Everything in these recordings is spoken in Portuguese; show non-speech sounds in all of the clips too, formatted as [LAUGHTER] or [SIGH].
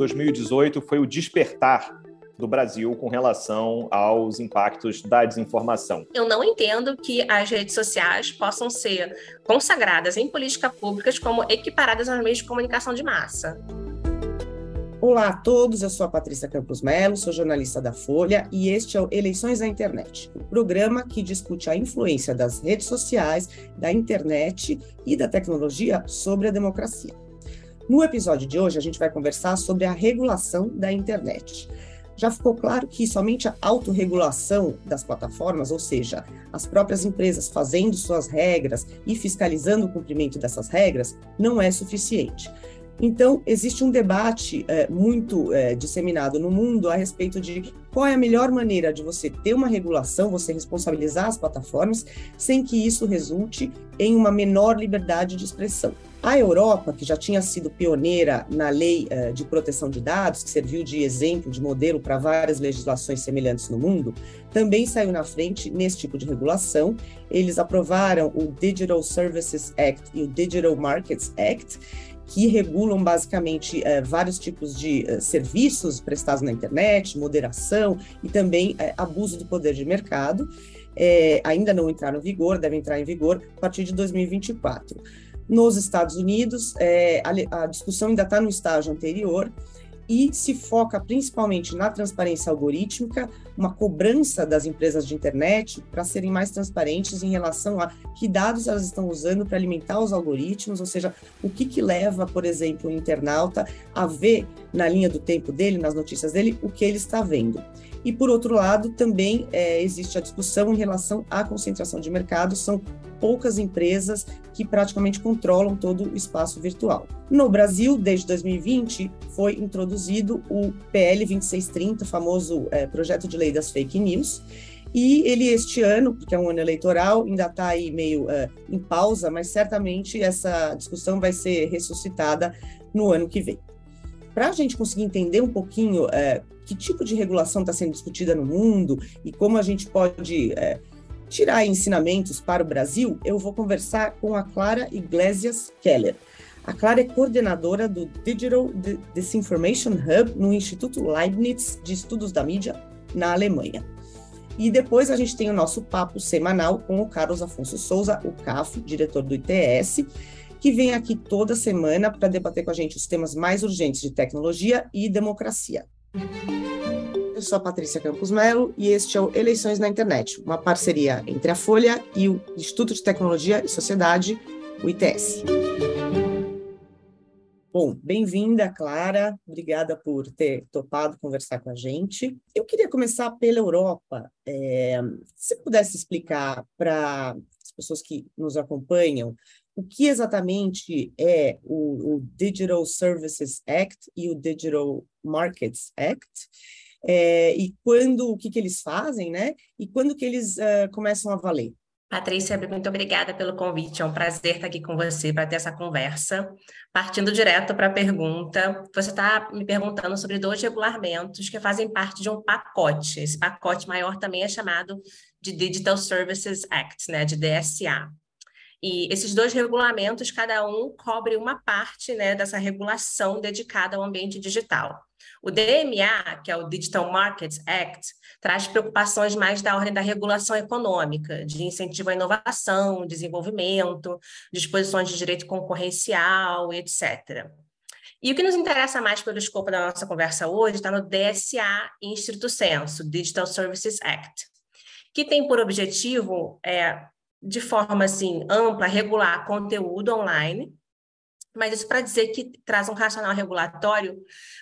2018 foi o despertar do Brasil com relação aos impactos da desinformação. Eu não entendo que as redes sociais possam ser consagradas em políticas públicas como equiparadas aos meios de comunicação de massa. Olá a todos, eu sou a Patrícia Campos Melo, sou jornalista da Folha e este é o Eleições na Internet, o um programa que discute a influência das redes sociais, da internet e da tecnologia sobre a democracia. No episódio de hoje, a gente vai conversar sobre a regulação da internet. Já ficou claro que somente a autorregulação das plataformas, ou seja, as próprias empresas fazendo suas regras e fiscalizando o cumprimento dessas regras, não é suficiente. Então, existe um debate é, muito é, disseminado no mundo a respeito de qual é a melhor maneira de você ter uma regulação, você responsabilizar as plataformas, sem que isso resulte em uma menor liberdade de expressão. A Europa, que já tinha sido pioneira na lei uh, de proteção de dados, que serviu de exemplo, de modelo para várias legislações semelhantes no mundo, também saiu na frente nesse tipo de regulação. Eles aprovaram o Digital Services Act e o Digital Markets Act, que regulam basicamente uh, vários tipos de uh, serviços prestados na internet, moderação e também abuso do poder de mercado. ainda não entraram em vigor, devem entrar em vigor a partir de 2024. Nos Estados Unidos, é, a, a discussão ainda está no estágio anterior e se foca principalmente na transparência algorítmica, uma cobrança das empresas de internet para serem mais transparentes em relação a que dados elas estão usando para alimentar os algoritmos, ou seja, o que, que leva, por exemplo, o internauta a ver na linha do tempo dele, nas notícias dele, o que ele está vendo. E, por outro lado, também é, existe a discussão em relação à concentração de mercado, são poucas empresas que praticamente controlam todo o espaço virtual. No Brasil, desde 2020, foi introduzido o PL 2630, o famoso é, projeto de lei das fake news, e ele, este ano, porque é um ano eleitoral, ainda está aí meio uh, em pausa, mas certamente essa discussão vai ser ressuscitada no ano que vem. Para a gente conseguir entender um pouquinho uh, que tipo de regulação está sendo discutida no mundo e como a gente pode uh, tirar ensinamentos para o Brasil, eu vou conversar com a Clara Iglesias Keller. A Clara é coordenadora do Digital Disinformation Hub no Instituto Leibniz de Estudos da Mídia, na Alemanha. E depois a gente tem o nosso papo semanal com o Carlos Afonso Souza, o CAF, diretor do ITS, que vem aqui toda semana para debater com a gente os temas mais urgentes de tecnologia e democracia. Eu sou a Patrícia Campos Melo e este é o Eleições na Internet, uma parceria entre a Folha e o Instituto de Tecnologia e Sociedade, o ITS. Bom, bem-vinda, Clara. Obrigada por ter topado conversar com a gente. Eu queria começar pela Europa. É, se pudesse explicar para as pessoas que nos acompanham o que exatamente é o, o Digital Services Act e o Digital Markets Act é, e quando, o que, que eles fazem, né? E quando que eles uh, começam a valer. Patrícia, muito obrigada pelo convite. É um prazer estar aqui com você para ter essa conversa. Partindo direto para a pergunta, você está me perguntando sobre dois regulamentos que fazem parte de um pacote. Esse pacote maior também é chamado de Digital Services Act, né, de DSA. E esses dois regulamentos, cada um cobre uma parte né, dessa regulação dedicada ao ambiente digital. O DMA, que é o Digital Markets Act, traz preocupações mais da ordem da regulação econômica, de incentivo à inovação, desenvolvimento, disposições de direito concorrencial, etc. E o que nos interessa mais pelo escopo da nossa conversa hoje está no DSA em estrito senso, Digital Services Act, que tem por objetivo, é, de forma assim ampla, regular conteúdo online, mas isso para dizer que traz um racional regulatório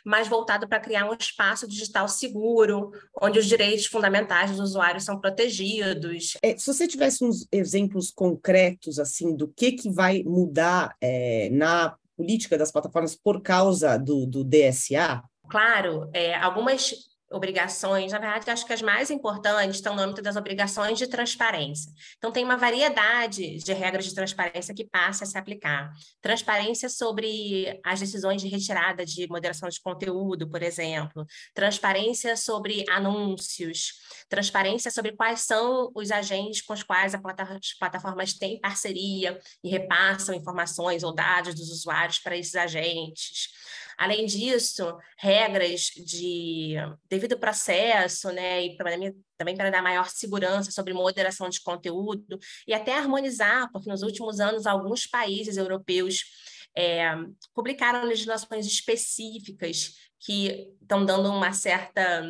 mais voltado para criar um espaço digital seguro, onde os direitos fundamentais dos usuários são protegidos. É, se você tivesse uns exemplos concretos assim do que, que vai mudar é, na política das plataformas por causa do, do DSA? Claro, é, algumas obrigações, na verdade, acho que as mais importantes estão no âmbito das obrigações de transparência. Então, tem uma variedade de regras de transparência que passa a se aplicar. Transparência sobre as decisões de retirada de moderação de conteúdo, por exemplo, transparência sobre anúncios, transparência sobre quais são os agentes com os quais as plataformas têm parceria e repassam informações ou dados dos usuários para esses agentes Além disso, regras de devido processo, né, e também para dar maior segurança sobre moderação de conteúdo e até harmonizar, porque nos últimos anos alguns países europeus é, publicaram legislações específicas que estão dando uma certa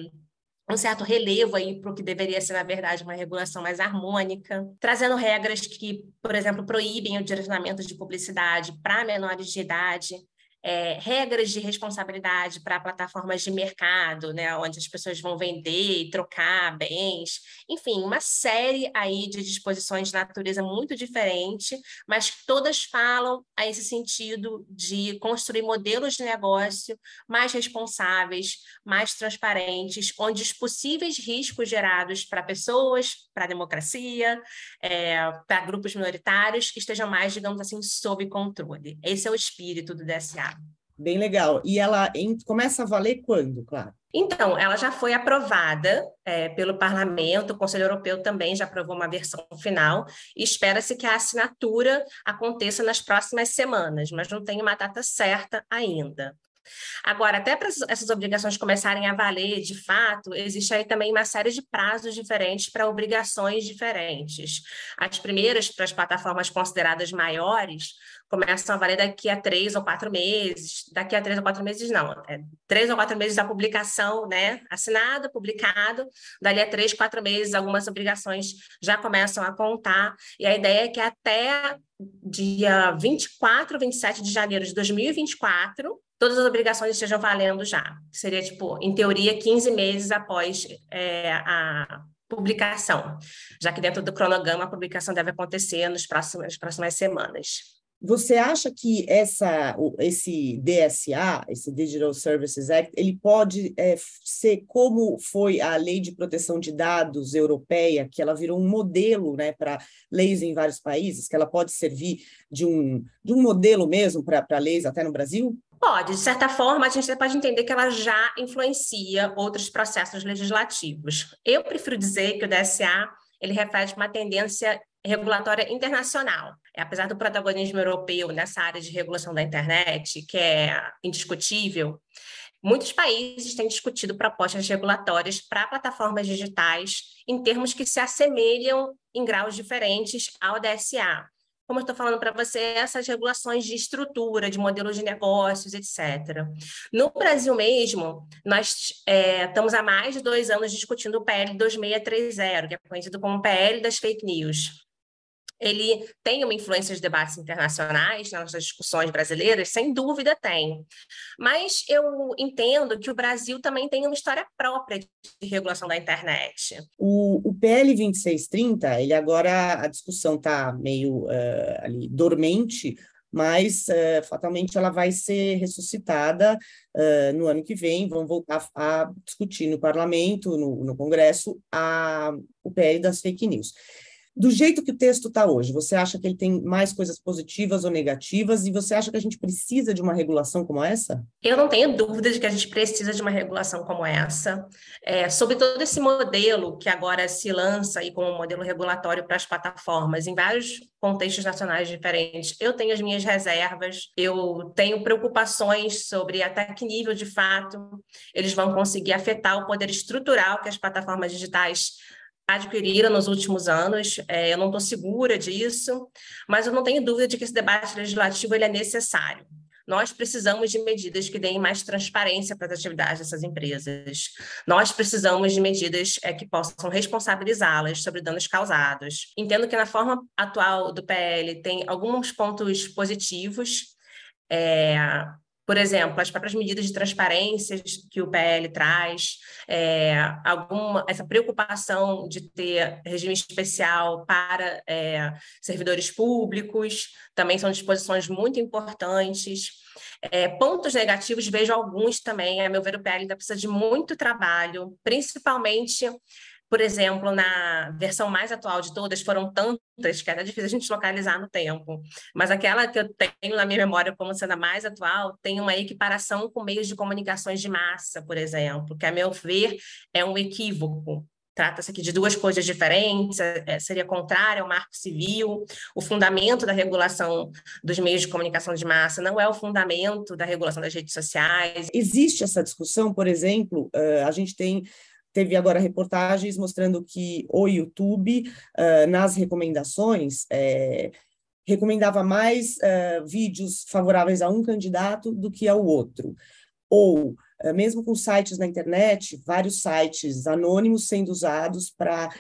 um certo relevo aí para o que deveria ser, na verdade, uma regulação mais harmônica, trazendo regras que, por exemplo, proíbem o direcionamento de publicidade para menores de idade, é, regras de responsabilidade para plataformas de mercado, né, onde as pessoas vão vender e trocar bens, enfim, uma série aí de disposições de natureza muito diferente, mas todas falam a esse sentido de construir modelos de negócio mais responsáveis, mais transparentes, onde os possíveis riscos gerados para pessoas, para a democracia, é, para grupos minoritários estejam mais, digamos assim, sob controle. Esse é o espírito do DSA. Bem legal. E ela em, começa a valer quando, claro? Então, ela já foi aprovada é, pelo Parlamento, o Conselho Europeu também já aprovou uma versão final, e espera-se que a assinatura aconteça nas próximas semanas, mas não tem uma data certa ainda. Agora, até para essas obrigações começarem a valer de fato, existe aí também uma série de prazos diferentes para obrigações diferentes. As primeiras, para as plataformas consideradas maiores, começam a valer daqui a três ou quatro meses. Daqui a três ou quatro meses, não. É três ou quatro meses da publicação, né? Assinado, publicado. Dali a três, quatro meses, algumas obrigações já começam a contar. E a ideia é que até dia 24, 27 de janeiro de 2024, todas as obrigações estejam valendo já. Seria, tipo, em teoria, 15 meses após é, a publicação, já que dentro do cronograma a publicação deve acontecer nos próximos, nas próximas semanas. Você acha que essa, esse DSA, esse Digital Services Act, ele pode é, ser como foi a Lei de Proteção de Dados europeia, que ela virou um modelo né, para leis em vários países, que ela pode servir de um, de um modelo mesmo para leis até no Brasil? Pode, de certa forma, a gente pode entender que ela já influencia outros processos legislativos. Eu prefiro dizer que o DSA ele reflete uma tendência regulatória internacional. É, apesar do protagonismo europeu nessa área de regulação da internet, que é indiscutível, muitos países têm discutido propostas regulatórias para plataformas digitais em termos que se assemelham em graus diferentes ao DSA como eu estou falando para você, essas regulações de estrutura, de modelos de negócios, etc. No Brasil mesmo, nós é, estamos há mais de dois anos discutindo o PL 2630, que é conhecido como PL das fake news ele tem uma influência de debates internacionais nas discussões brasileiras? Sem dúvida tem. Mas eu entendo que o Brasil também tem uma história própria de regulação da internet. O, o PL 2630, ele agora, a discussão está meio uh, ali dormente, mas uh, fatalmente ela vai ser ressuscitada uh, no ano que vem, vão voltar a discutir no parlamento, no, no Congresso, a, o PL das fake news. Do jeito que o texto está hoje, você acha que ele tem mais coisas positivas ou negativas? E você acha que a gente precisa de uma regulação como essa? Eu não tenho dúvida de que a gente precisa de uma regulação como essa. É, sobre todo esse modelo que agora se lança aí como um modelo regulatório para as plataformas em vários contextos nacionais diferentes, eu tenho as minhas reservas, eu tenho preocupações sobre até que nível, de fato, eles vão conseguir afetar o poder estrutural que as plataformas digitais adquiriram nos últimos anos. É, eu não estou segura disso, mas eu não tenho dúvida de que esse debate legislativo ele é necessário. Nós precisamos de medidas que deem mais transparência para as atividades dessas empresas. Nós precisamos de medidas é, que possam responsabilizá-las sobre danos causados. Entendo que na forma atual do PL tem alguns pontos positivos. É, por exemplo, as próprias medidas de transparência que o PL traz, é, alguma, essa preocupação de ter regime especial para é, servidores públicos, também são disposições muito importantes. É, pontos negativos, vejo alguns também, a meu ver, o PL ainda precisa de muito trabalho, principalmente por exemplo, na versão mais atual de todas, foram tantas que é difícil a gente localizar no tempo. Mas aquela que eu tenho na minha memória como sendo a mais atual, tem uma equiparação com meios de comunicações de massa, por exemplo, que, a meu ver, é um equívoco. trata-se aqui de duas coisas diferentes, é, seria contrário ao marco civil, o fundamento da regulação dos meios de comunicação de massa não é o fundamento da regulação das redes sociais. Existe essa discussão, por exemplo, a gente tem teve agora reportagens mostrando que o YouTube, nas recomendações, é, recomendava mais vídeos favoráveis a um candidato do que ao outro. Ou eh, mesmo com sites na internet, vários sites anônimos sendo usados para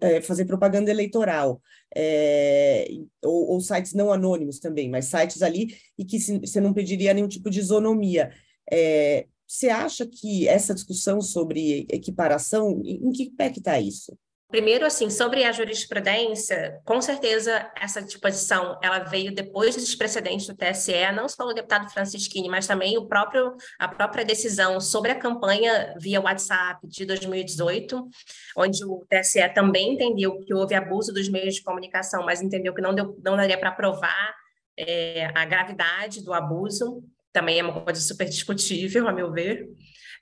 é, fazer propaganda eleitoral, é, ou, ou, sites não anônimos também, mas sites ali e que você não pediria nenhum tipo de isonomia. É, você acha que essa discussão sobre equiparação, em que pé que está isso? Primeiro, assim, sobre a jurisprudência, com certeza essa disposição ela veio depois dos precedentes do TSE, não só o deputado Francisquini, mas também o próprio, a própria decisão sobre a campanha via WhatsApp de 2018, onde o TSE também entendeu que houve abuso dos meios de comunicação, mas entendeu que não, deu, não daria para provar é, a gravidade do abuso, também é uma coisa super discutível, a meu ver.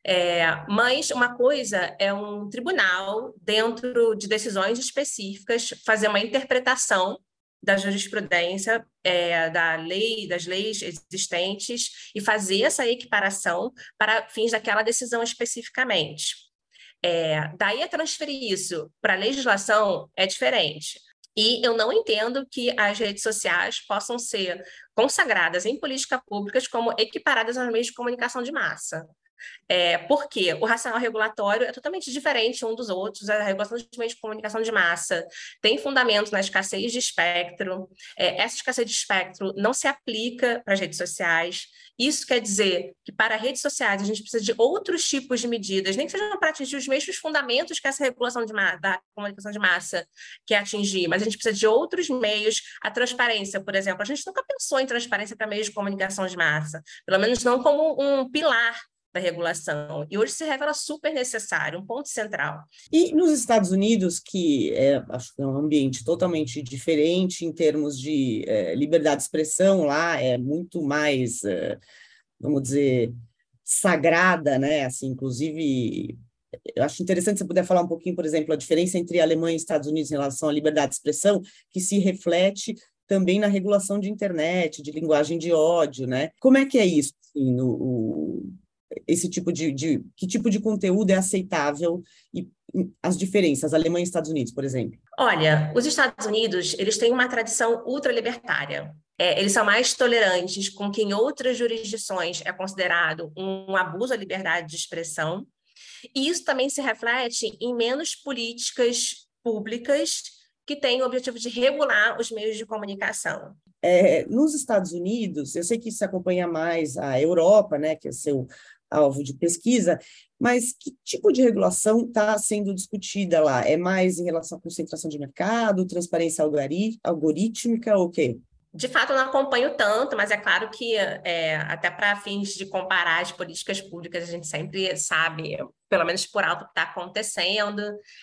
É, mas uma coisa é um tribunal, dentro de decisões específicas, fazer uma interpretação da jurisprudência, é, da lei, das leis existentes e fazer essa equiparação para fins daquela decisão especificamente. É, daí a transferir isso para a legislação é diferente. E eu não entendo que as redes sociais possam ser consagradas em políticas públicas como equiparadas aos meios de comunicação de massa. É, porque o racional regulatório é totalmente diferente um dos outros, a regulação dos meios de comunicação de massa tem fundamento na escassez de espectro, é, essa escassez de espectro não se aplica para as redes sociais, isso quer dizer que para redes sociais a gente precisa de outros tipos de medidas, nem que sejam para atingir os mesmos fundamentos que essa regulação da comunicação de massa quer atingir, mas a gente precisa de outros meios, a transparência, por exemplo, a gente nunca pensou em transparência para meios de comunicação de massa, pelo menos não como um pilar da regulação. E hoje se revela super necessário, um ponto central. E nos Estados Unidos, que é, acho que é um ambiente totalmente diferente em termos de é, liberdade de expressão, lá é muito mais, é, vamos dizer, sagrada, né? Assim, inclusive, eu acho interessante você puder falar um pouquinho, por exemplo, a diferença entre Alemanha e Estados Unidos em relação à liberdade de expressão, que se reflete também na regulação de internet, de linguagem de ódio, né? Como é que é isso? Assim, no, esse tipo de, de, que tipo de conteúdo é aceitável e as diferenças Alemanha e Estados Unidos, por exemplo? Olha, os Estados Unidos eles têm uma tradição ultralibertária. É, eles são mais tolerantes com que em outras jurisdições é considerado um abuso à liberdade de expressão. E isso também se reflete em menos políticas públicas que têm o objetivo de regular os meios de comunicação. É, nos Estados Unidos, eu sei que isso acompanha mais a Europa, né, que é seu alvo de pesquisa, mas que tipo de regulação está sendo discutida lá? É mais em relação à concentração de mercado, transparência algorítmica ou o quê? De fato, eu não acompanho tanto, mas é claro que, é, até para fins de comparar as políticas públicas, a gente sempre sabe, pelo menos por alto, o que está acontecendo.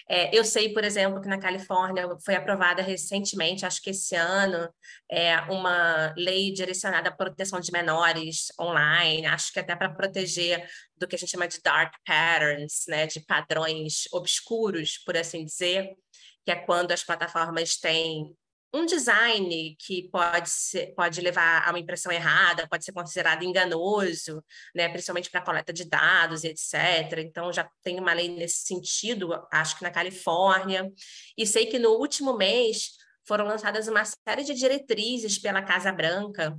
É, eu sei, por exemplo, que na Califórnia foi aprovada recentemente, acho que esse ano, é, uma lei direcionada à proteção de menores online, acho que até para proteger do que a gente chama de dark patterns, né, de padrões obscuros, por assim dizer, que é quando as plataformas têm um design que pode, ser, pode levar a uma impressão errada, pode ser considerado enganoso, né, principalmente para coleta de dados, etc. Então, já tem uma lei nesse sentido, acho que na Califórnia. E sei que no último mês foram lançadas uma série de diretrizes pela Casa Branca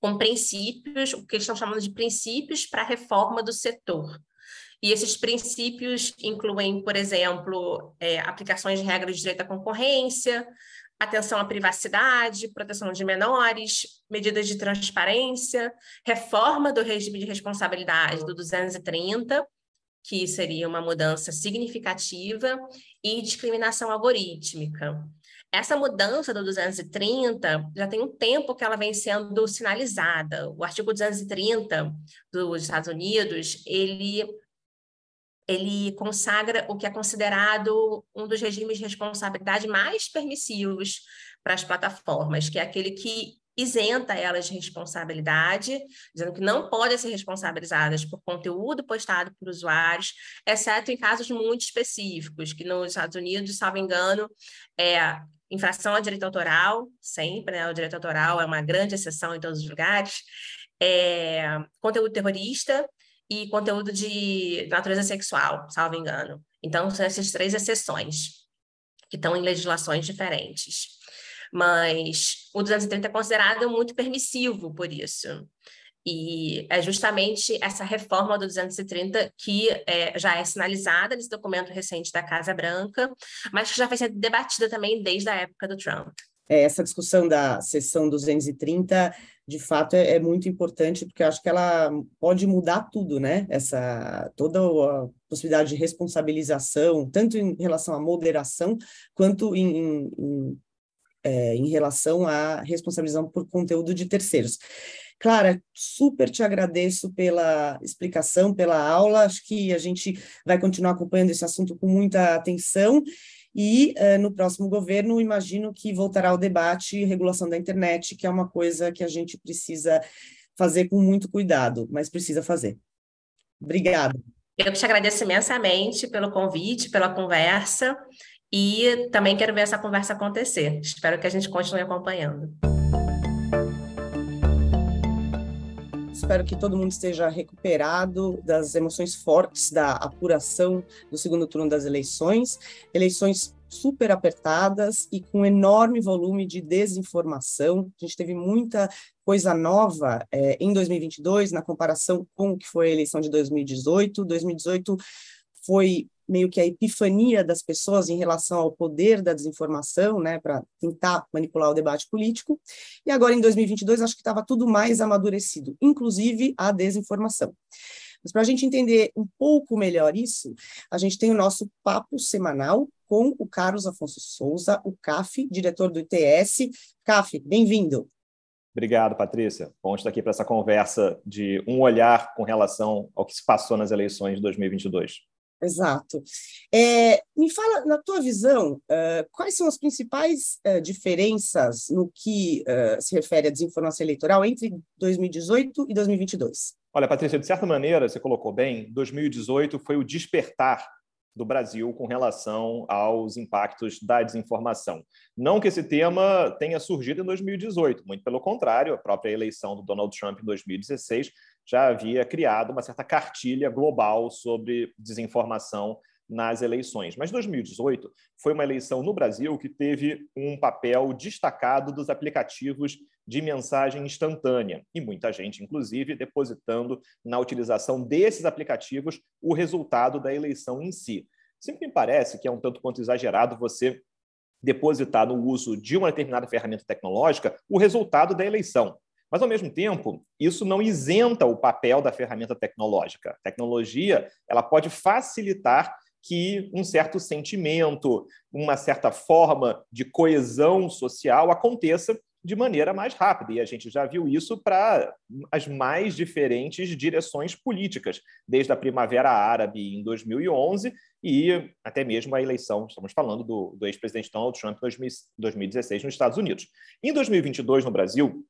com princípios, o que eles estão chamando de princípios para a reforma do setor. E esses princípios incluem, por exemplo, é, aplicações de regras de direito à concorrência, atenção à privacidade, proteção de menores, medidas de transparência, reforma do regime de responsabilidade do 230, que seria uma mudança significativa, e discriminação algorítmica. Essa mudança do 230 já tem um tempo que ela vem sendo sinalizada. O artigo 230 dos Estados Unidos, ele ele consagra o que é considerado um dos regimes de responsabilidade mais permissivos para as plataformas, que é aquele que isenta elas de responsabilidade, dizendo que não podem ser responsabilizadas por conteúdo postado por usuários, exceto em casos muito específicos, que nos Estados Unidos, salvo engano, é infração à direito autoral, sempre, né? O direito autoral é uma grande exceção em todos os lugares, é, conteúdo terrorista e conteúdo de natureza sexual, salvo engano. Então, são essas três exceções que estão em legislações diferentes mas o 230 é considerado muito permissivo por isso. E é justamente essa reforma do 230 que é, já é sinalizada nesse documento recente da Casa Branca, mas que já foi sendo debatida também desde a época do Trump. É, essa discussão da sessão 230, de fato, é, é muito importante, porque eu acho que ela pode mudar tudo, né? Essa, toda a possibilidade de responsabilização, tanto em relação à moderação, quanto em, em, em é, em relação à responsabilização por conteúdo de terceiros. Clara, super te agradeço pela explicação, pela aula. Acho que a gente vai continuar acompanhando esse assunto com muita atenção. E uh, no próximo governo, imagino que voltará ao debate regulação da internet, que é uma coisa que a gente precisa fazer com muito cuidado, mas precisa fazer. Obrigada. Eu te agradeço imensamente pelo convite, pela conversa. E também quero ver essa conversa acontecer. Espero que a gente continue acompanhando. Espero que todo mundo esteja recuperado das emoções fortes da apuração do segundo turno das eleições. Eleições super apertadas e com enorme volume de desinformação. A gente teve muita coisa nova é, em 2022 na comparação com o que foi a eleição de 2018. 2018 foi meio que a epifania das pessoas em relação ao poder da desinformação, né, para tentar manipular o debate político. E agora, em 2022, acho que estava tudo mais amadurecido, inclusive a desinformação. Mas para a gente entender um pouco melhor isso, a gente tem o nosso papo semanal com o Carlos Afonso Souza, o CAF, diretor do ITS. CAF, bem-vindo. Obrigado, Patrícia. Bom estar aqui para essa conversa de um olhar com relação ao que se passou nas eleições de 2022. Exato. É, me fala, na tua visão, uh, quais são as principais uh, diferenças no que uh, se refere à desinformação eleitoral entre 2018 e 2022? Olha, Patrícia, de certa maneira, você colocou bem, 2018 foi o despertar do Brasil com relação aos impactos da desinformação. Não que esse tema tenha surgido em 2018, muito pelo contrário, a própria eleição do Donald Trump em 2016 já havia criado uma certa cartilha global sobre desinformação nas eleições. Mas 2018 foi uma eleição no Brasil que teve um papel destacado dos aplicativos de mensagem instantânea e muita gente, inclusive, depositando na utilização desses aplicativos o resultado da eleição em si. Sempre me parece que é um tanto quanto exagerado você depositar no uso de uma determinada ferramenta tecnológica o resultado da eleição. Mas, ao mesmo tempo, isso não isenta o papel da ferramenta tecnológica. A tecnologia ela pode facilitar que um certo sentimento, uma certa forma de coesão social aconteça de maneira mais rápida. E a gente já viu isso para as mais diferentes direções políticas, desde a Primavera Árabe em 2011 e até mesmo a eleição, estamos falando do, do ex-presidente Donald Trump em 2016 nos Estados Unidos. Em 2022, no Brasil,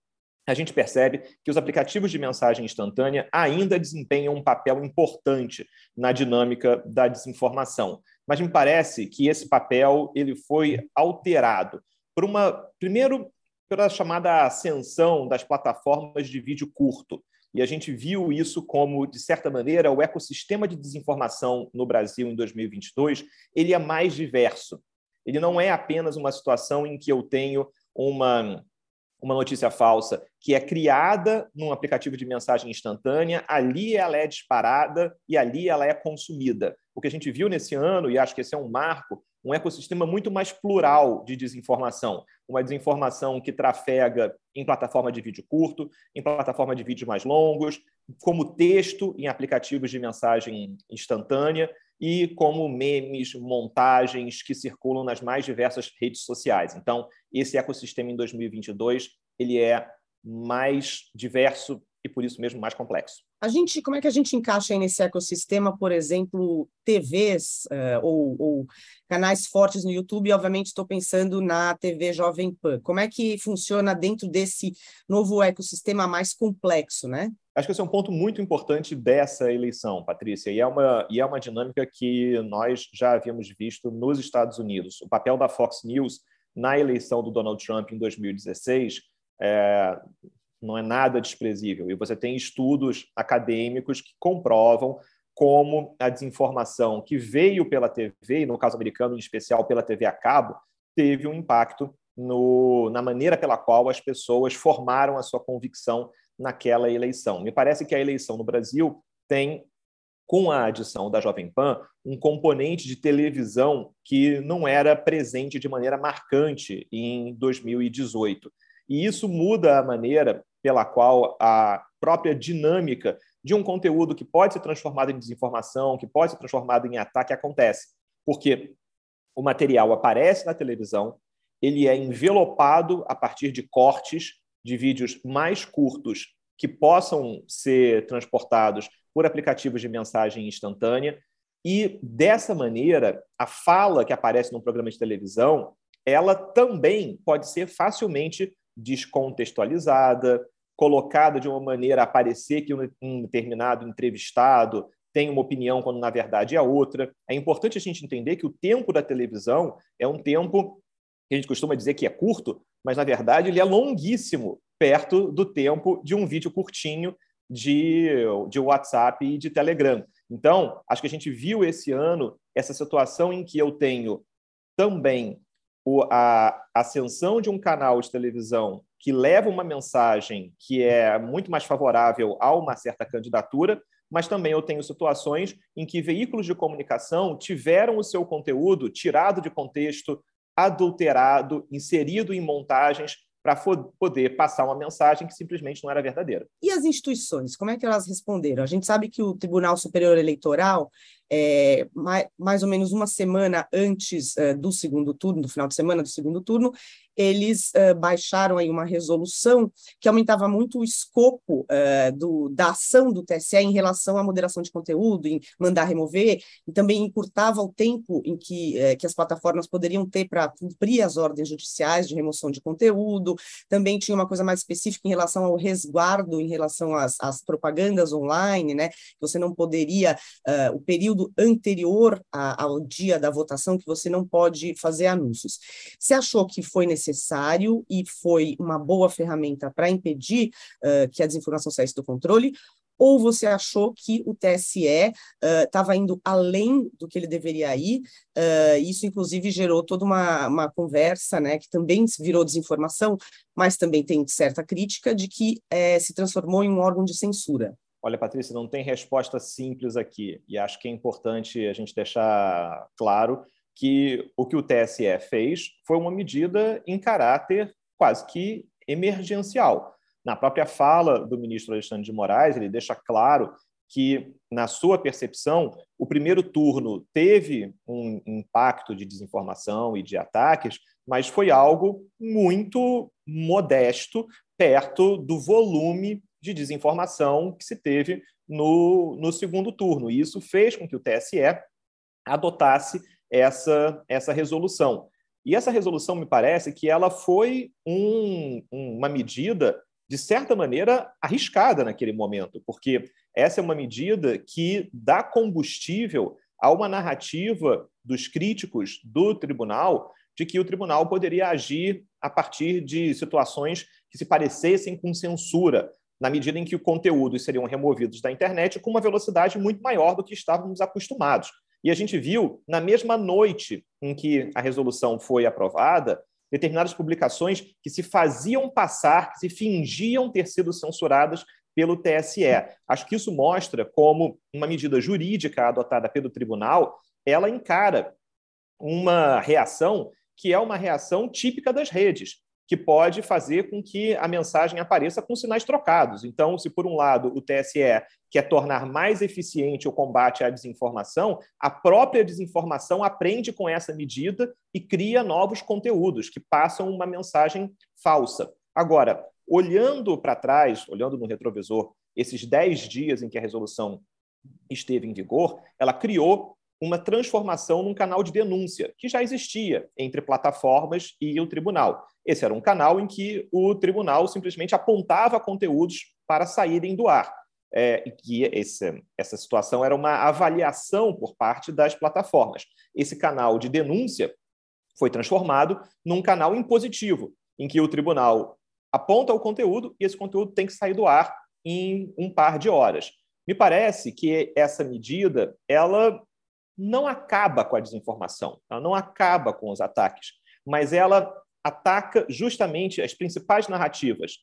a gente percebe que os aplicativos de mensagem instantânea ainda desempenham um papel importante na dinâmica da desinformação. Mas me parece que esse papel ele foi alterado por uma, primeiro, pela chamada ascensão das plataformas de vídeo curto. E a gente viu isso como, de certa maneira, o ecossistema de desinformação no Brasil em 2022 ele é mais diverso. Ele não é apenas uma situação em que eu tenho uma uma notícia falsa que é criada num aplicativo de mensagem instantânea, ali ela é disparada e ali ela é consumida. O que a gente viu nesse ano, e acho que esse é um marco, um ecossistema muito mais plural de desinformação. Uma desinformação que trafega em plataforma de vídeo curto, em plataforma de vídeos mais longos, como texto em aplicativos de mensagem instantânea e como memes, montagens que circulam nas mais diversas redes sociais. Então, esse ecossistema em 2022 ele é mais diverso e por isso mesmo mais complexo. A gente, como é que a gente encaixa nesse ecossistema, por exemplo, TVs uh, eh, ou, ou, canais fortes no YouTube? Obviamente, estou pensando na TV Jovem Pan. Como é que funciona dentro desse novo ecossistema mais complexo, né? Acho que esse é um ponto muito importante dessa eleição, Patrícia, e é uma, e é uma dinâmica que nós já havíamos visto nos Estados Unidos. O papel da Fox News na eleição do Donald Trump em 2016 é, não é nada desprezível. E você tem estudos acadêmicos que comprovam como a desinformação que veio pela TV, no caso americano em especial pela TV a cabo, teve um impacto no, na maneira pela qual as pessoas formaram a sua convicção naquela eleição. Me parece que a eleição no Brasil tem, com a adição da Jovem Pan, um componente de televisão que não era presente de maneira marcante em 2018. E isso muda a maneira pela qual a própria dinâmica de um conteúdo que pode ser transformado em desinformação, que pode ser transformado em ataque, acontece. Porque o material aparece na televisão, ele é envelopado a partir de cortes de vídeos mais curtos que possam ser transportados por aplicativos de mensagem instantânea. E dessa maneira, a fala que aparece num programa de televisão, ela também pode ser facilmente descontextualizada, colocada de uma maneira a parecer que um determinado entrevistado tem uma opinião quando na verdade é outra. É importante a gente entender que o tempo da televisão é um tempo que a gente costuma dizer que é curto, mas na verdade ele é longuíssimo perto do tempo de um vídeo curtinho de, de WhatsApp e de Telegram. Então, acho que a gente viu esse ano essa situação em que eu tenho também a ascensão de um canal de televisão que leva uma mensagem que é muito mais favorável a uma certa candidatura, mas também eu tenho situações em que veículos de comunicação tiveram o seu conteúdo tirado de contexto, adulterado, inserido em montagens para poder passar uma mensagem que simplesmente não era verdadeira. E as instituições, como é que elas responderam? A gente sabe que o Tribunal Superior Eleitoral é, mais, mais, ou menos uma semana antes uh, do segundo turno, do final de semana do segundo turno, eles uh, baixaram aí uma resolução que aumentava muito o escopo uh, do, da ação do TSE em relação à moderação de conteúdo, em mandar remover, e também encurtava o tempo em que, que as plataformas poderiam ter para cumprir as ordens judiciais de remoção de conteúdo, também tinha uma coisa mais específica em relação ao resguardo, em relação às, às propagandas online, né, você não poderia, o período período anterior a, ao dia da votação que você não pode fazer anúncios. Você achou que foi necessário e foi uma boa ferramenta para impedir uh, que a desinformação saísse do controle? Ou você achou que o TSE estava uh, indo além do que ele deveria ir? Uh, isso, inclusive, gerou toda uma, uma conversa, né, que também virou desinformação, mas também tem certa crítica de que eh, se transformou em um órgão de censura. Olha, Patrícia, não tem resposta simples aqui, e acho que é importante a gente deixar claro que o que o TSE fez foi uma medida em caráter quase que emergencial. Na própria fala do ministro Alexandre de Moraes, ele deixa claro que, na sua percepção, o primeiro turno teve um impacto de desinformação e de ataques, mas foi algo muito modesto perto do volume de desinformação que se teve no, no segundo turno. E isso fez com que o TSE adotasse essa, essa resolução. E essa resolução, me parece que ela foi um, uma medida, de certa maneira, arriscada naquele momento, porque essa é uma medida que dá combustível a uma narrativa dos críticos do tribunal de que o tribunal poderia agir a partir de situações que se parecessem com censura, na medida em que os conteúdos seriam removidos da internet com uma velocidade muito maior do que estávamos acostumados. E a gente viu, na mesma noite em que a resolução foi aprovada, determinadas publicações que se faziam passar, que se fingiam ter sido censuradas pelo TSE. Acho que isso mostra como uma medida jurídica adotada pelo tribunal, ela encara uma reação que é uma reação típica das redes que pode fazer com que a mensagem apareça com sinais trocados. Então, se por um lado o TSE quer tornar mais eficiente o combate à desinformação, a própria desinformação aprende com essa medida e cria novos conteúdos que passam uma mensagem falsa. Agora, olhando para trás, olhando no retrovisor, esses 10 dias em que a resolução esteve em vigor, ela criou uma transformação num canal de denúncia que já existia entre plataformas e o tribunal. Esse era um canal em que o tribunal simplesmente apontava conteúdos para saírem do ar. É, e que esse, essa situação era uma avaliação por parte das plataformas. Esse canal de denúncia foi transformado num canal impositivo, em que o tribunal aponta o conteúdo e esse conteúdo tem que sair do ar em um par de horas. Me parece que essa medida ela não acaba com a desinformação, ela não acaba com os ataques, mas ela ataca justamente as principais narrativas,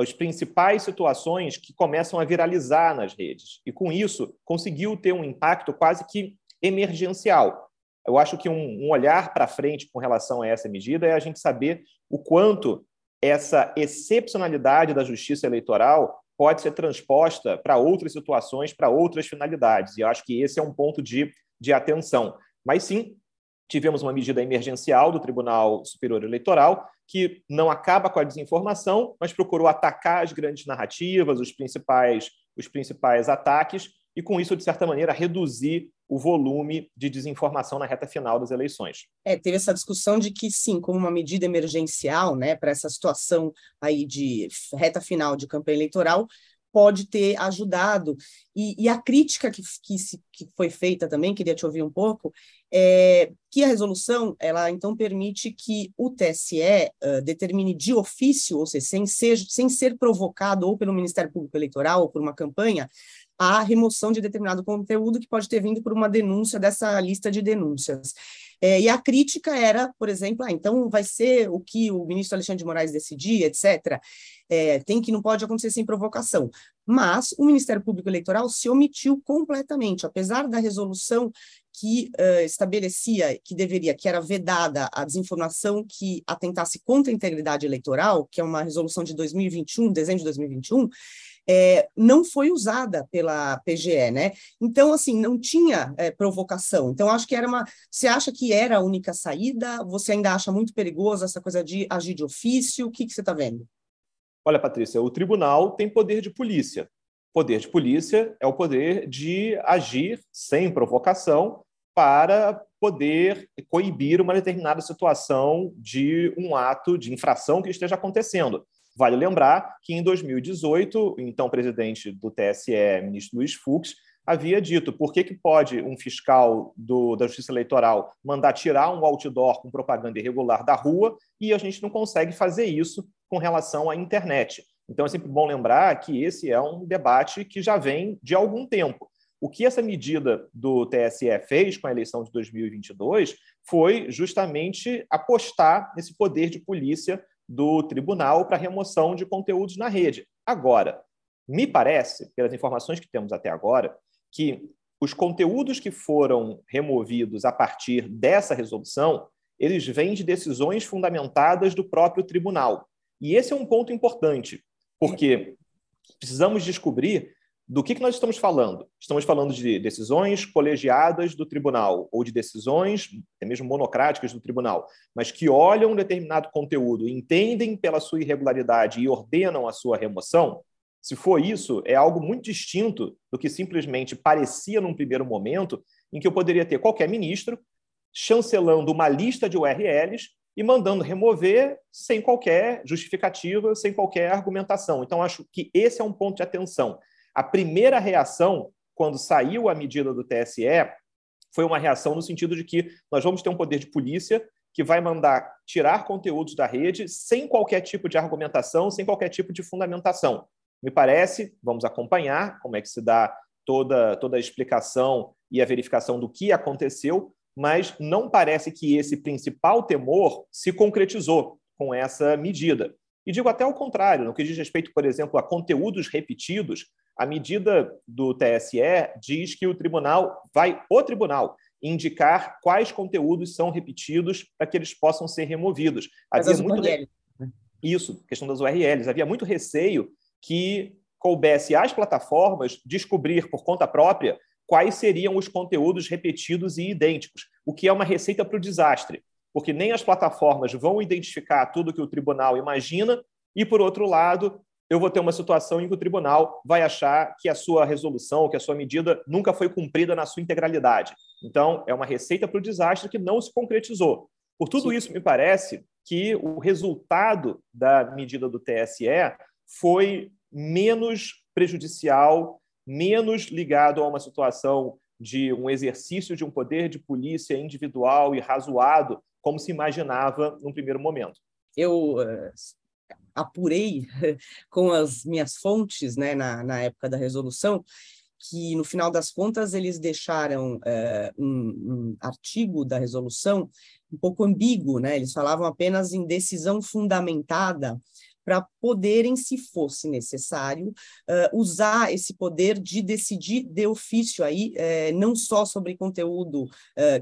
as principais situações que começam a viralizar nas redes. E com isso, conseguiu ter um impacto quase que emergencial. Eu acho que um, olhar para frente com relação a essa medida é a gente saber o quanto essa excepcionalidade da justiça eleitoral pode ser transposta para outras situações, para outras finalidades. E eu acho que esse é um ponto de de atenção. Mas sim, tivemos uma medida emergencial do Tribunal Superior Eleitoral que não acaba com a desinformação, mas procurou atacar as grandes narrativas, os principais, os principais ataques, e com isso, de certa maneira, reduzir o volume de desinformação na reta final das eleições. É, teve essa discussão de que sim, como uma medida emergencial, né, para essa situação aí de reta final de campanha eleitoral, pode ter ajudado. E, e a crítica que, que, se, que, foi feita também, queria te ouvir um pouco, é que a resolução, ela então permite que o TSE uh, determine de ofício, ou seja, sem ser, sem ser provocado ou pelo Ministério Público Eleitoral ou por uma campanha, a remoção de determinado conteúdo que pode ter vindo por uma denúncia dessa lista de denúncias. É, e a crítica era, por exemplo, ah, então vai ser o que o ministro Alexandre de Moraes decidir, etc. É, tem que não pode acontecer sem provocação. Mas o Ministério Público Eleitoral se omitiu completamente, apesar da resolução que uh, estabelecia que deveria, que era vedada a desinformação que atentasse contra a integridade eleitoral, que é uma resolução de 2021, dezembro de 2021, é, não foi usada pela PGE, né? Então, assim, não tinha é, provocação. Então, acho que era uma. Você acha que era a única saída? Você ainda acha muito perigoso essa coisa de agir de ofício? O que, que você está vendo? Olha, Patrícia, o tribunal tem poder de polícia. Poder de polícia é o poder de agir sem provocação para poder coibir uma determinada situação de um ato de infração que esteja acontecendo. Vale lembrar que em 2018, o então presidente do TSE, ministro Luiz Fux, havia dito por que, que pode um fiscal do, da Justiça Eleitoral mandar tirar um outdoor com propaganda irregular da rua e a gente não consegue fazer isso com relação à internet. Então é sempre bom lembrar que esse é um debate que já vem de algum tempo. O que essa medida do TSE fez com a eleição de 2022 foi justamente apostar nesse poder de polícia do tribunal para remoção de conteúdos na rede. Agora, me parece, pelas informações que temos até agora, que os conteúdos que foram removidos a partir dessa resolução, eles vêm de decisões fundamentadas do próprio tribunal. E esse é um ponto importante, porque precisamos descobrir do que, que nós estamos falando? Estamos falando de decisões colegiadas do tribunal, ou de decisões, até mesmo monocráticas do tribunal, mas que olham um determinado conteúdo, entendem pela sua irregularidade e ordenam a sua remoção? Se for isso, é algo muito distinto do que simplesmente parecia num primeiro momento, em que eu poderia ter qualquer ministro chancelando uma lista de URLs e mandando remover sem qualquer justificativa, sem qualquer argumentação. Então, acho que esse é um ponto de atenção. A primeira reação, quando saiu a medida do TSE, foi uma reação no sentido de que nós vamos ter um poder de polícia que vai mandar tirar conteúdos da rede sem qualquer tipo de argumentação, sem qualquer tipo de fundamentação. Me parece, vamos acompanhar como é que se dá toda, toda a explicação e a verificação do que aconteceu, mas não parece que esse principal temor se concretizou com essa medida. E digo até o contrário, no que diz respeito, por exemplo, a conteúdos repetidos, a medida do TSE diz que o tribunal vai, o tribunal, indicar quais conteúdos são repetidos para que eles possam ser removidos. Havia muito URLs. Né? Isso, questão das URLs. Havia muito receio que coubesse às plataformas descobrir por conta própria quais seriam os conteúdos repetidos e idênticos, o que é uma receita para o desastre, porque nem as plataformas vão identificar tudo que o tribunal imagina e, por outro lado, eu vou ter uma situação em que o tribunal vai achar que a sua resolução, que a sua medida nunca foi cumprida na sua integralidade. Então, é uma receita para o desastre que não se concretizou. Por tudo Sim. isso, me parece que o resultado da medida do TSE foi menos prejudicial, menos ligado a uma situação de um exercício de um poder de polícia individual e razoado, como se imaginava num primeiro momento. Eu uh, apurei [LAUGHS] com as minhas fontes né, na, na época da resolução que, no final das contas, eles deixaram uh, um, um, artigo da resolução um pouco ambíguo, né? Eles falavam apenas em decisão fundamentada para poderem, se fosse necessário, uh, usar esse poder de decidir de ofício aí, uh, não só sobre conteúdo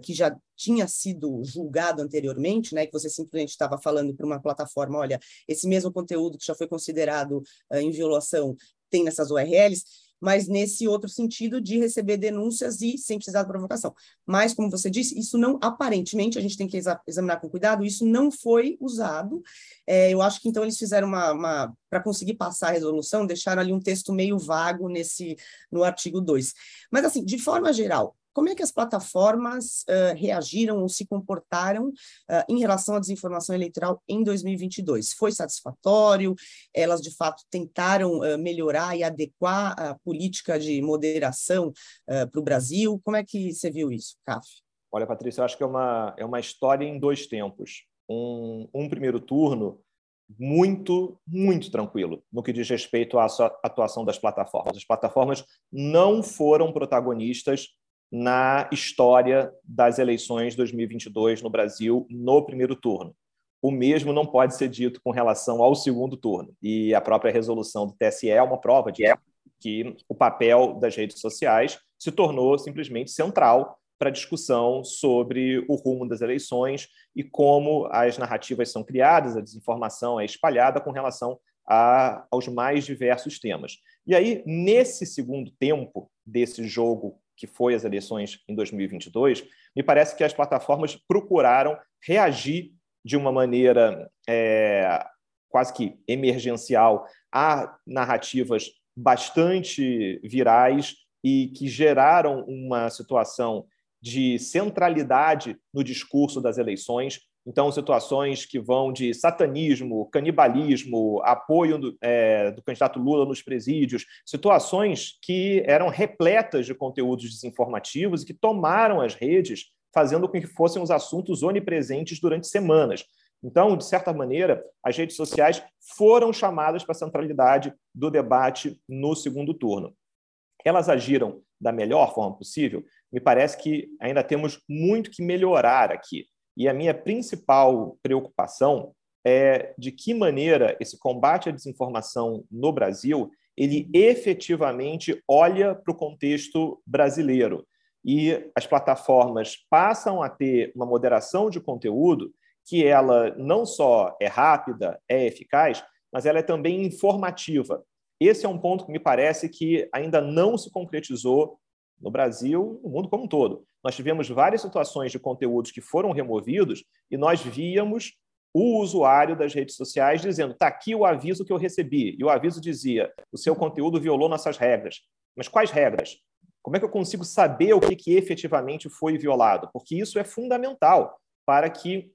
que já tinha sido julgado anteriormente, né, que você simplesmente estava falando para uma plataforma, olha, esse mesmo conteúdo que já foi considerado em violação tem nessas URLs, mas nesse outro sentido de receber denúncias e sem precisar de provocação. Mas, como você disse, isso não, aparentemente, a gente tem que examinar com cuidado, isso não foi usado. É, eu acho que então eles fizeram uma, uma para conseguir passar a resolução, deixaram ali um texto meio vago nesse no artigo 2. Mas, assim, de forma geral, como é que as plataformas uh, reagiram ou se comportaram uh, em relação à desinformação eleitoral em 2022? Foi satisfatório? Elas, de fato, tentaram uh, melhorar e adequar a política de moderação para o Brasil? Como é que você viu isso, CAF? Olha, Patrícia, eu acho que é uma, é uma história em dois tempos. Um, um primeiro turno muito, muito tranquilo no que diz respeito à atuação das plataformas. As plataformas não foram protagonistas na história das eleições 2022 no Brasil no primeiro turno. O mesmo não pode ser dito com relação ao segundo turno. E a própria resolução do TSE é uma prova de que o papel das redes sociais se tornou simplesmente central para a discussão sobre o rumo das eleições e como as narrativas são criadas, a desinformação é espalhada com relação a, aos mais diversos temas. E aí, nesse segundo tempo desse jogo que foi as eleições em 2022, me parece que as plataformas procuraram reagir de uma maneira é, quase que emergencial a narrativas bastante virais e que geraram uma situação de centralidade no discurso das eleições, então, situações que vão de satanismo, canibalismo, apoio do, é, do, candidato Lula nos presídios, situações que eram repletas de conteúdos desinformativos e que tomaram as redes, fazendo com que fossem os assuntos onipresentes durante semanas. Então, de certa maneira, as redes sociais foram chamadas para a centralidade do debate no segundo turno. Elas agiram da melhor forma possível? Me parece que ainda temos muito que melhorar aqui. E a minha principal preocupação é de que maneira esse combate à desinformação no Brasil ele efetivamente olha para o contexto brasileiro e as plataformas passam a ter uma moderação de conteúdo que ela não só é rápida, é eficaz, mas ela é também informativa. Esse é um ponto que me parece que ainda não se concretizou no Brasil, no mundo como um todo. Nós tivemos várias situações de conteúdos que foram removidos e nós víamos o usuário das redes sociais dizendo: está aqui o aviso que eu recebi. E o aviso dizia: o seu conteúdo violou nossas regras. Mas quais regras? Como é que eu consigo saber o que, que efetivamente foi violado? Porque isso é fundamental para que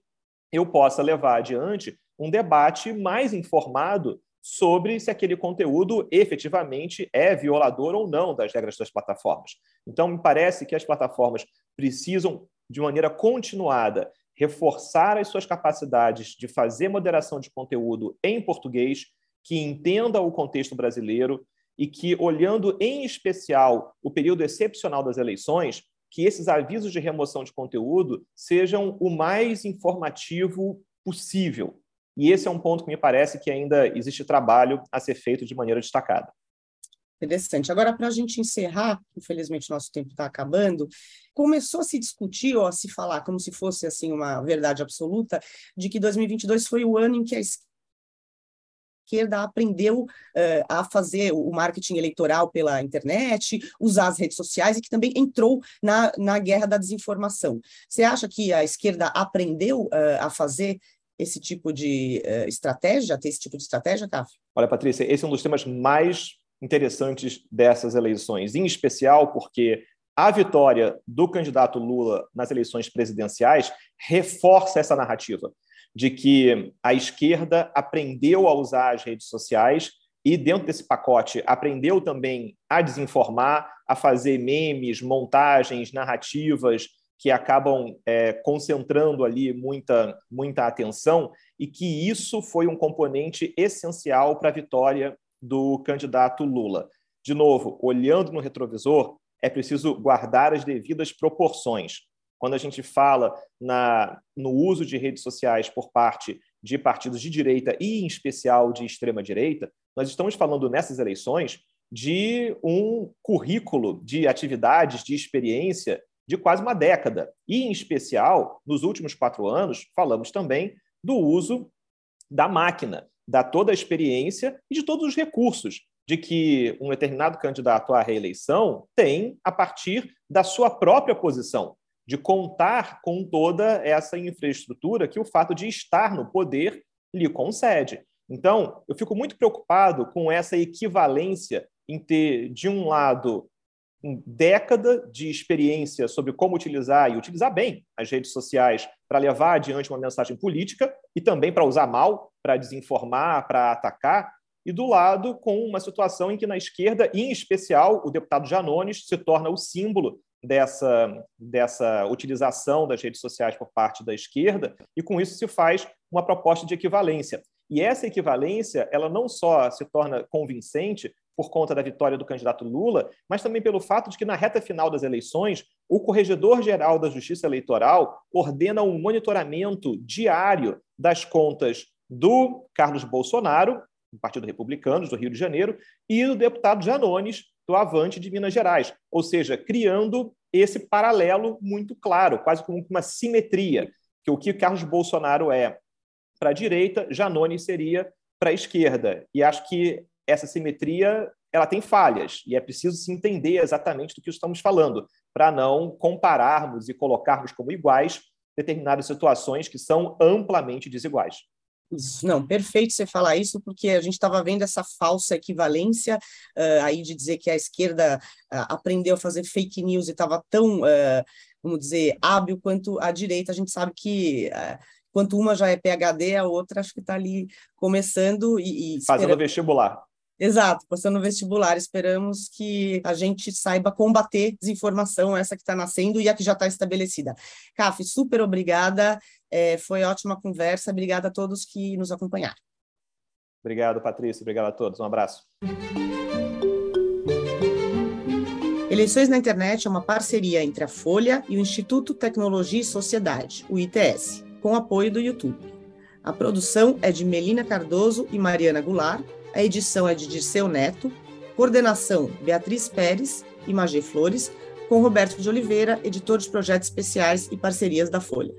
eu possa levar adiante um debate mais informado sobre se aquele conteúdo efetivamente é violador ou não das regras das plataformas. Então, me parece que as plataformas precisam, de maneira continuada, reforçar as suas capacidades de fazer moderação de conteúdo em português, que entenda o contexto brasileiro e que, olhando em especial o período excepcional das eleições, que esses avisos de remoção de conteúdo sejam o mais informativo possível, e esse é um ponto que me parece que ainda existe trabalho a ser feito de maneira destacada. Interessante. Agora, para a gente encerrar, infelizmente nosso tempo está acabando, começou a se discutir ou a se falar como se fosse assim uma verdade absoluta de que 2022 foi o ano em que a esquerda aprendeu uh, a fazer o marketing eleitoral pela internet, usar as redes sociais e que também entrou na, na guerra da desinformação. Você acha que a esquerda aprendeu uh, a fazer esse tipo de uh, estratégia, ter esse tipo de estratégia, Caf? Olha, Patrícia, esse é um dos temas mais interessantes dessas eleições, em especial porque a vitória do candidato Lula nas eleições presidenciais reforça essa narrativa de que a esquerda aprendeu a usar as redes sociais e, dentro desse pacote, aprendeu também a desinformar, a fazer memes, montagens, narrativas que acabam é, concentrando ali muita, muita atenção e que isso foi um componente essencial para a vitória do candidato Lula. De novo, olhando no retrovisor, é preciso guardar as devidas proporções. Quando a gente fala na, no uso de redes sociais por parte de partidos de direita e, em especial, de extrema-direita, nós estamos falando nessas eleições de um currículo de atividades, de experiência de quase uma década. E, em especial, nos últimos quatro anos, falamos também do uso da máquina, da toda a experiência e de todos os recursos de que um determinado candidato à reeleição tem a partir da sua própria posição de contar com toda essa infraestrutura que o fato de estar no poder lhe concede. Então, eu fico muito preocupado com essa equivalência em ter, de um lado, década de experiência sobre como utilizar e utilizar bem as redes sociais para levar adiante uma mensagem política e também para usar mal, para desinformar, para atacar, e do lado com uma situação em que na esquerda, em especial, o deputado Janones se torna o símbolo dessa, dessa utilização das redes sociais por parte da esquerda, e com isso se faz uma proposta de equivalência. E essa equivalência, ela não só se torna convincente por conta da vitória do candidato Lula, mas também pelo fato de que na reta final das eleições, o Corregedor-Geral da Justiça Eleitoral ordena um monitoramento diário das contas do Carlos Bolsonaro, do Partido Republicano do Rio de Janeiro, e do deputado Janones, do Avante de Minas Gerais, ou seja, criando esse paralelo muito claro, quase como uma simetria, que o que Carlos Bolsonaro é para a direita, Janone seria para a esquerda. E acho que essa simetria ela tem falhas e é preciso se entender exatamente do que estamos falando, para não compararmos e colocarmos como iguais determinadas situações que são amplamente desiguais. Isso, não, perfeito você falar isso, porque a gente estava vendo essa falsa equivalência uh, aí de dizer que a esquerda uh, aprendeu a fazer fake news e estava tão, uh, vamos dizer, hábil quanto a direita. A gente sabe que quanto uma já é PHD, a outra acho que está ali começando e. e Fazendo vestibular. Exato, passando no vestibular. Esperamos que a gente saiba combater desinformação, essa que está nascendo e a que já está estabelecida. Caf, super obrigada. É, foi ótima conversa. Obrigada a todos que nos acompanharam. Obrigado, Patrícia. Obrigado a todos. Um abraço. Eleições na Internet é uma parceria entre a Folha e o Instituto Tecnologia e Sociedade, o ITS, com apoio do YouTube. A produção é de Melina Cardoso e Mariana Goulart a edição é de Dirceu Neto, coordenação Beatriz Pérez e Magê Flores, com Roberto de Oliveira, editor de projetos especiais e parcerias da Folha.